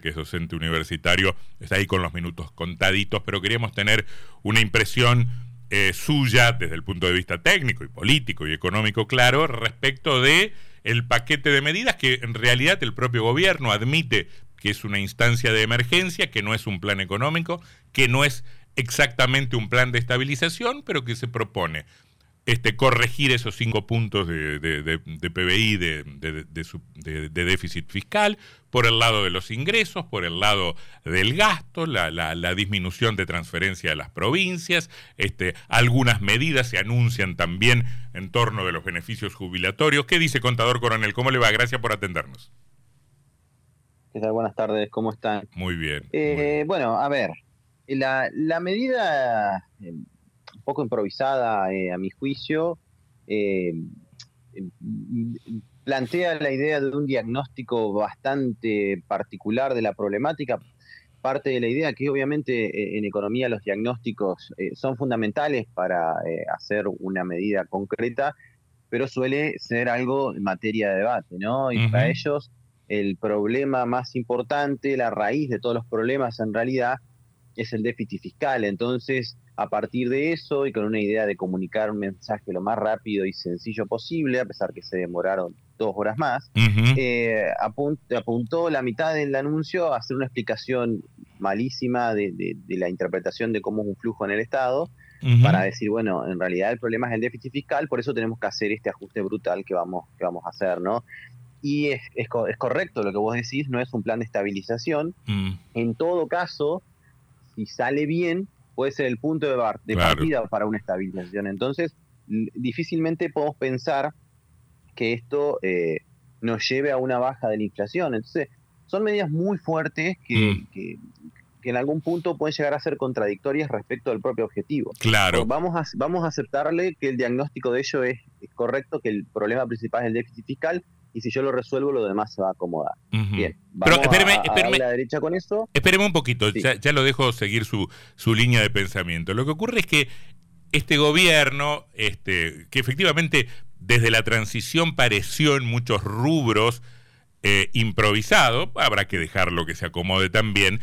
que es docente universitario, está ahí con los minutos contaditos, pero queríamos tener una impresión eh, suya desde el punto de vista técnico y político y económico claro respecto de el paquete de medidas que en realidad el propio gobierno admite que es una instancia de emergencia, que no es un plan económico, que no es exactamente un plan de estabilización, pero que se propone este, corregir esos cinco puntos de, de, PBI de, déficit fiscal, por el lado de los ingresos, por el lado del gasto, la, la, disminución de transferencia de las provincias, este, algunas medidas se anuncian también en torno de los beneficios jubilatorios. ¿Qué dice contador coronel? ¿Cómo le va? Gracias por atendernos. ¿Qué tal? Buenas tardes, ¿cómo están? Muy bien. Eh, bueno, a ver, la, la medida eh, poco improvisada eh, a mi juicio, eh, plantea la idea de un diagnóstico bastante particular de la problemática. Parte de la idea que obviamente eh, en economía los diagnósticos son fundamentales para hacer una medida concreta, pero suele ser algo en materia de debate, ¿no? Y para ellos el problema más importante, la raíz de todos los problemas en realidad es el déficit fiscal. Entonces, a partir de eso y con una idea de comunicar un mensaje lo más rápido y sencillo posible, a pesar que se demoraron dos horas más, eh, apuntó la mitad del anuncio a hacer una explicación malísima de, la interpretación de cómo es un flujo en el Estado, para decir, bueno, en realidad el problema es el déficit fiscal, por eso tenemos que hacer este ajuste brutal que vamos, que vamos a hacer, ¿no? Y es, es, correcto lo que vos decís, no es un plan de estabilización. Mm. En todo caso, si sale bien, puede ser el punto de, partida para una estabilización. Entonces, difícilmente podemos pensar que esto eh, nos lleve a una baja de la inflación. Entonces, son medidas muy fuertes que, mm. en algún punto pueden llegar a ser contradictorias respecto al propio objetivo. Claro. vamos a, vamos a aceptarle que el diagnóstico de ello es, es correcto, que el problema principal es el déficit fiscal, y si yo lo resuelvo, lo demás se va a acomodar. Bien, vamos Pero espéreme, a, la derecha con eso. Espéreme un poquito, ya, lo dejo seguir su, su línea de pensamiento. Lo que ocurre es que este gobierno, este, que efectivamente desde la transición pareció en muchos rubros eh, improvisado, habrá que dejarlo que se acomode también,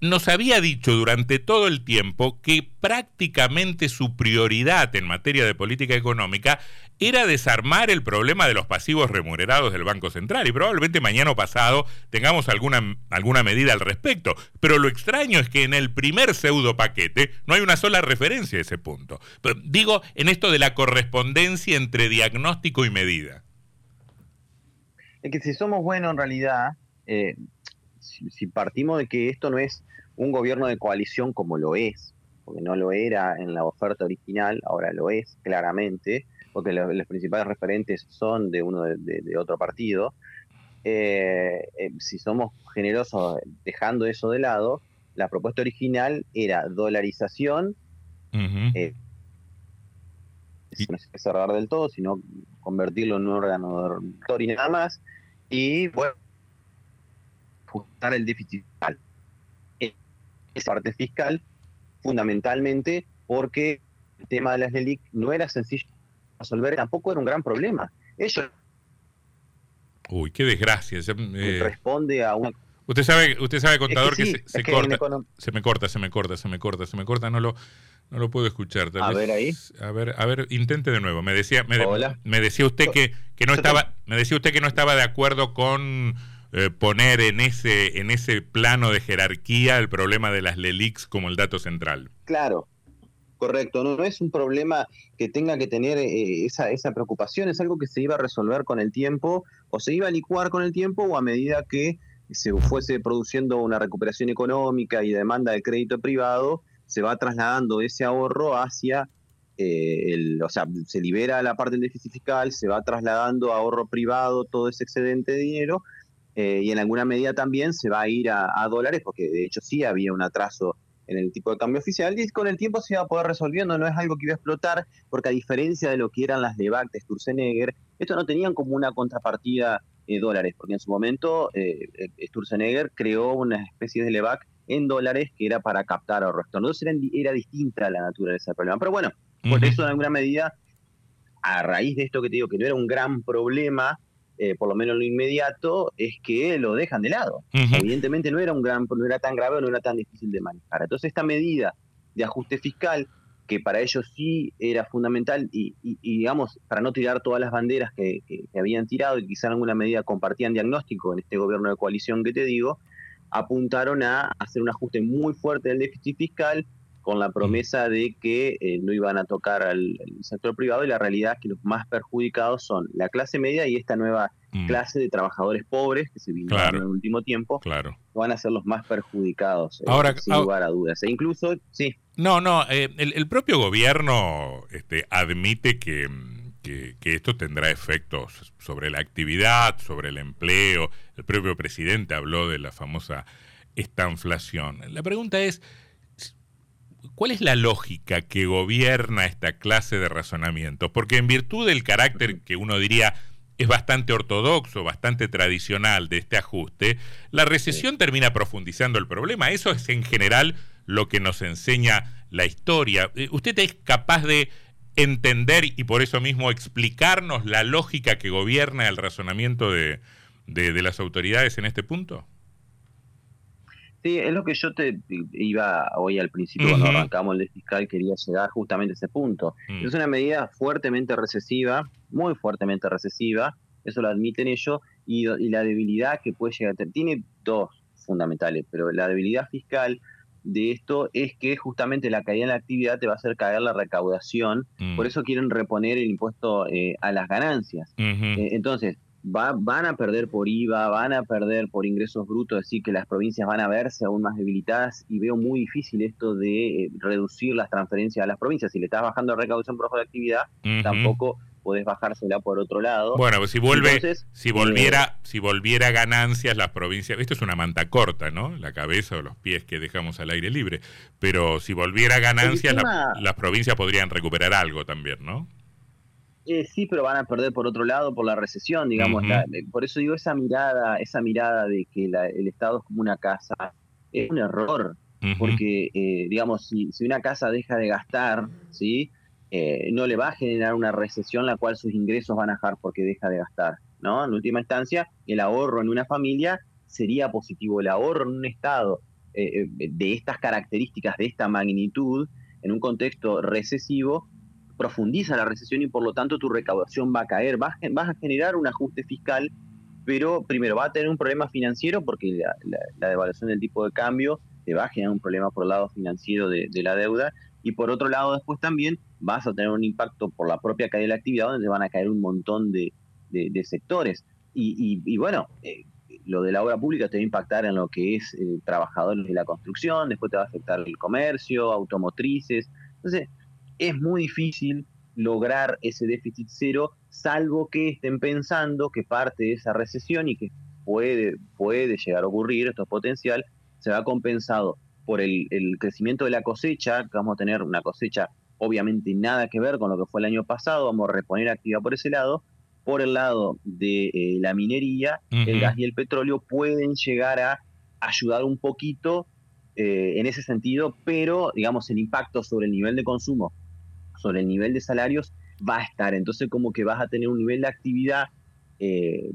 nos había dicho durante todo el tiempo que prácticamente su prioridad en materia de política económica era desarmar el problema de los pasivos remunerados del Banco Central y probablemente mañana pasado tengamos alguna, alguna medida al respecto. Pero lo extraño es que en el primer pseudo paquete no hay una sola referencia a ese punto. digo, en esto de la correspondencia entre diagnóstico y medida. Es que si somos buenos en realidad, eh, si, partimos de que esto no es un gobierno de coalición como lo es, porque no lo era en la oferta original, ahora lo es claramente, porque los, principales referentes son de uno de, otro partido. Eh, eh, si somos generosos dejando eso de lado, la propuesta original era dolarización, eh, no es cerrar del todo, sino convertirlo en un órgano de y nada más, y bueno, ajustar el déficit fiscal. Esa parte fiscal, fundamentalmente porque el tema de las LELIC no era sencillo de resolver, tampoco era un gran problema. Ellos. Uy, qué desgracia. Eh, responde a una. Usted sabe, usted sabe, contador, que, se, corta, se me corta, se me corta, se me corta, se me corta, no lo, no lo puedo escuchar. a ver ahí. A ver, a ver, intente de nuevo. Me decía, me, me decía usted que, que no estaba, me decía usted que no estaba de acuerdo con eh, poner en ese, en ese plano de jerarquía el problema de las LELIX como el dato central. Claro, correcto. No, es un problema que tenga que tener eh, esa, esa preocupación, es algo que se iba a resolver con el tiempo o se iba a licuar con el tiempo o a medida que se fuese produciendo una recuperación económica y demanda de crédito privado, se va trasladando ese ahorro hacia eh, el, o sea, se libera la parte del déficit fiscal, se va trasladando a ahorro privado todo ese excedente de dinero eh, y en alguna medida también se va a ir a, dólares, porque de hecho sí había un atraso en el tipo de cambio oficial, y con el tiempo se va a poder resolviendo, no es algo que iba a explotar, porque a diferencia de lo que eran las de de Sturzenegger, esto no tenían como una contrapartida de dólares, porque en su momento eh, eh, Sturzenegger creó una especie de LEVAC en dólares que era para captar ahorros. Entonces era, era distinta la naturaleza del problema. Pero bueno, por eso en alguna medida, a raíz de esto que te digo, que no era un gran problema, eh, por lo menos lo inmediato, es que lo dejan de lado. Evidentemente no era un gran, no era tan grave, no era tan difícil de manejar. Entonces esta medida de ajuste fiscal, que para ellos sí era fundamental, y, digamos, para no tirar todas las banderas que, habían tirado y quizá en alguna medida compartían diagnóstico en este gobierno de coalición que te digo, apuntaron a hacer un ajuste muy fuerte del déficit fiscal con la promesa de que eh, no iban a tocar al, sector privado y la realidad es que los más perjudicados son la clase media y esta nueva mm. clase de trabajadores pobres que se vincularon en el último tiempo, claro. van a ser los más perjudicados, eh, Ahora, sin lugar a dudas. E incluso, sí. No, no, eh, el, propio gobierno este, admite que, que, que, esto tendrá efectos sobre la actividad, sobre el empleo. El propio presidente habló de la famosa estanflación. La pregunta es, ¿Cuál es la lógica que gobierna esta clase de razonamiento? Porque en virtud del carácter que uno diría es bastante ortodoxo, bastante tradicional de este ajuste, la recesión termina profundizando el problema. Eso es en general lo que nos enseña la historia. Eh, ¿Usted es capaz de entender y por eso mismo explicarnos la lógica que gobierna el razonamiento de, de las autoridades en este punto? Sí, es lo que yo te iba hoy al principio cuando arrancamos el fiscal, quería llegar justamente a ese punto. Mm. Es una medida fuertemente recesiva, muy fuertemente recesiva, eso lo admiten ellos, y, la debilidad que puede llegar a tener. Tiene dos fundamentales, pero la debilidad fiscal de esto es que justamente la caída en la actividad te va a hacer caer la recaudación, mm. por eso quieren reponer el impuesto eh, a las ganancias. Eh, entonces, van a perder por IVA, van a perder por ingresos brutos, es decir, que las provincias van a verse aún más debilitadas y veo muy difícil esto de eh, reducir las transferencias a las provincias. Si le estás bajando la recaudación por ojo de actividad, tampoco podés bajársela por otro lado. Bueno, pues si vuelve, si volviera, eh, si volviera ganancias las provincias, esto es una manta corta, ¿no? La cabeza o los pies que dejamos al aire libre, pero si volviera ganancias, las provincias podrían recuperar algo también, ¿no? Eh, sí, pero van a perder por otro lado por la recesión, digamos. Eh, por eso digo, esa mirada, esa mirada de que el Estado es como una casa, es un error. Porque, eh, digamos, si, una casa deja de gastar, ¿sí? no le va a generar una recesión la cual sus ingresos van a bajar porque deja de gastar, ¿no? En última instancia, el ahorro en una familia sería positivo. El ahorro en un Estado de estas características, de esta magnitud, en un contexto recesivo, profundiza la recesión y por lo tanto tu recaudación va a caer, vas, a generar un ajuste fiscal, pero primero va a tener un problema financiero porque la, devaluación del tipo de cambio te va a generar un problema por el lado financiero de, la deuda y por otro lado después también vas a tener un impacto por la propia caída de la actividad donde van a caer un montón de, sectores. Y, bueno, eh, lo de la obra pública te va a impactar en lo que es eh, trabajadores de la construcción, después te va a afectar el comercio, automotrices. Entonces, es muy difícil lograr ese déficit cero, salvo que estén pensando que parte de esa recesión y que puede, puede llegar a ocurrir, esto es potencial, se va compensado por el, crecimiento de la cosecha, que vamos a tener una cosecha obviamente nada que ver con lo que fue el año pasado, vamos a reponer actividad por ese lado, por el lado de eh, la minería, el gas y el petróleo pueden llegar a ayudar un poquito eh, en ese sentido, pero digamos el impacto sobre el nivel de consumo sobre el nivel de salarios va a estar. Entonces como que vas a tener un nivel de actividad eh,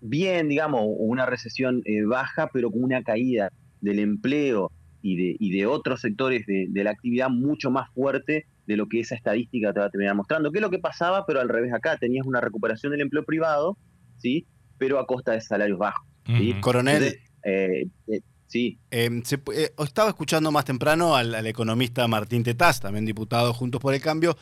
bien, digamos, una recesión eh, baja, pero con una caída del empleo y de, y de otros sectores de, la actividad mucho más fuerte de lo que esa estadística te va a terminar mostrando. ¿Qué es lo que pasaba? Pero al revés acá, tenías una recuperación del empleo privado, ¿sí? Pero a costa de salarios bajos. Coronel. Eh, Sí. Em, eh, estaba escuchando más temprano al, economista Martín Tetaz, también diputado Juntos por el Cambio,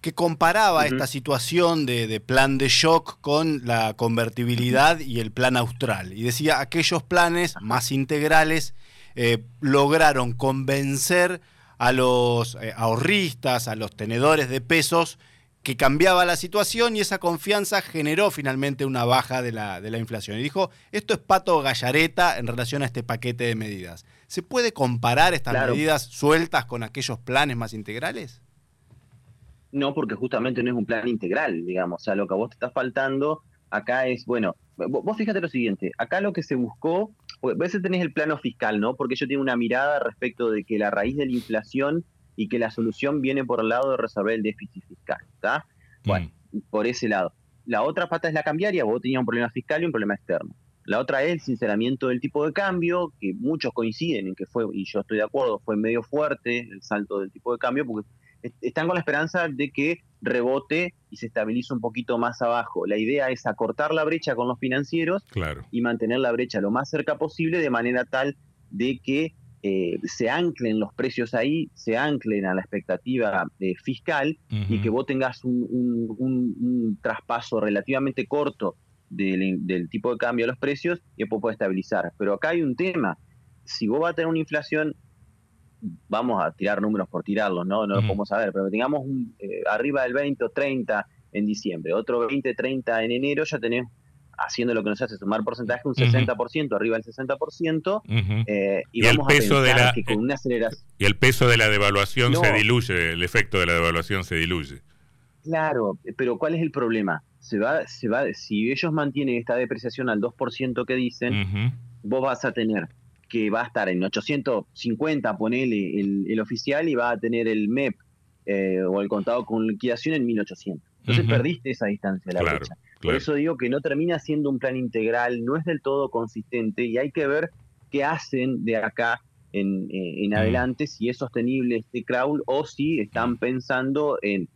que comparaba esta situación de, plan de shock con la convertibilidad y el plan austral. Y decía, aquellos planes más integrales eh, lograron convencer a los eh, ahorristas, a los tenedores de pesos, que cambiaba la situación y esa confianza generó finalmente una baja de la, de la inflación. Y dijo, esto es pato gallareta en relación a este paquete de medidas. ¿Se puede comparar estas medidas sueltas con aquellos planes más integrales? No, porque justamente no es un plan integral, digamos. O sea, lo que a vos te está faltando acá es, bueno, vos fíjate lo siguiente, acá lo que se buscó, a veces tenés el plano fiscal, ¿no? Porque ellos tienen una mirada respecto de que la raíz de la inflación y que la solución viene por el lado de resolver el déficit fiscal. ¿está? Bueno, por ese lado. la otra pata es la cambiaria, vos tenías un problema fiscal y un problema externo. La otra es el sinceramiento del tipo de cambio, que muchos coinciden en que fue, y yo estoy de acuerdo, fue medio fuerte el salto del tipo de cambio, porque están con la esperanza de que rebote y se estabilice un poquito más abajo. La idea es acortar la brecha con los financieros y mantener la brecha lo más cerca posible de manera tal de que eh, se anclen los precios ahí, se anclen a la expectativa eh, fiscal y que vos tengas un, traspaso relativamente corto del, tipo de cambio a los precios y después puede estabilizar. Pero acá hay un tema. Si vos vas a tener una inflación, vamos a tirar números por tirarlos, no, no lo podemos saber, pero tengamos un, eh, arriba del 20 o 30 en diciembre, otro 20, 30 en enero, ya tenés haciendo lo que nos hace sumar porcentaje, un 60%, arriba del 60%, eh, y, vamos el peso a de la, que con una aceleración... Y el peso de la devaluación se diluye, el efecto de la devaluación se diluye. Claro, pero ¿cuál es el problema? Se va, se va, si ellos mantienen esta depreciación al 2% que dicen, vos vas a tener que va a estar en 850, ponele el, el oficial, y va a tener el MEP eh, o el contado con liquidación en 1800. Entonces perdiste esa distancia de la brecha. Por eso digo que no termina siendo un plan integral, no es del todo consistente y hay que ver qué hacen de acá en, eh, en adelante, si es sostenible este crawl o si están pensando en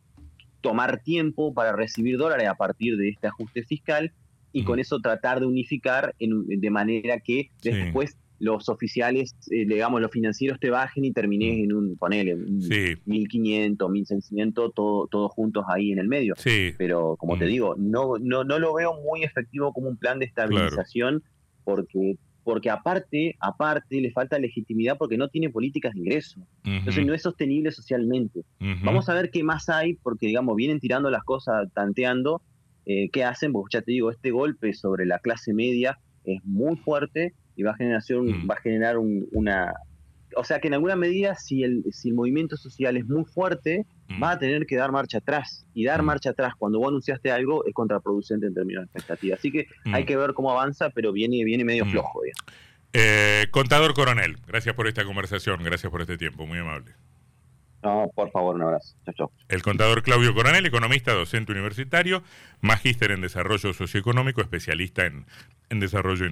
tomar tiempo para recibir dólares a partir de este ajuste fiscal y con eso tratar de unificar en, de manera que después los oficiales, eh, digamos, los financieros te bajen y termines en un, ponele, un 1500, 1600, todo, todos juntos ahí en el medio. Pero como te digo, no, no, no lo veo muy efectivo como un plan de estabilización porque porque aparte, aparte le falta legitimidad porque no tiene políticas de ingreso. Entonces no es sostenible socialmente. Vamos a ver qué más hay, porque digamos, vienen tirando las cosas, tanteando, eh, qué hacen, porque ya te digo, este golpe sobre la clase media es muy fuerte y va a generar, mm. va a generar una... O sea que en alguna medida, si el, si el movimiento social es muy fuerte, mm. va a tener que dar marcha atrás. Y dar mm. marcha atrás cuando vos anunciaste algo es contraproducente en términos de expectativa. Así que hay que ver cómo avanza, pero viene, viene medio flojo. Eh, contador Coronel, gracias por esta conversación, gracias por este tiempo, muy amable. No, por favor, un abrazo. Chau, El contador Claudio Coronel, economista, docente universitario, magíster en desarrollo socioeconómico, especialista en, en desarrollo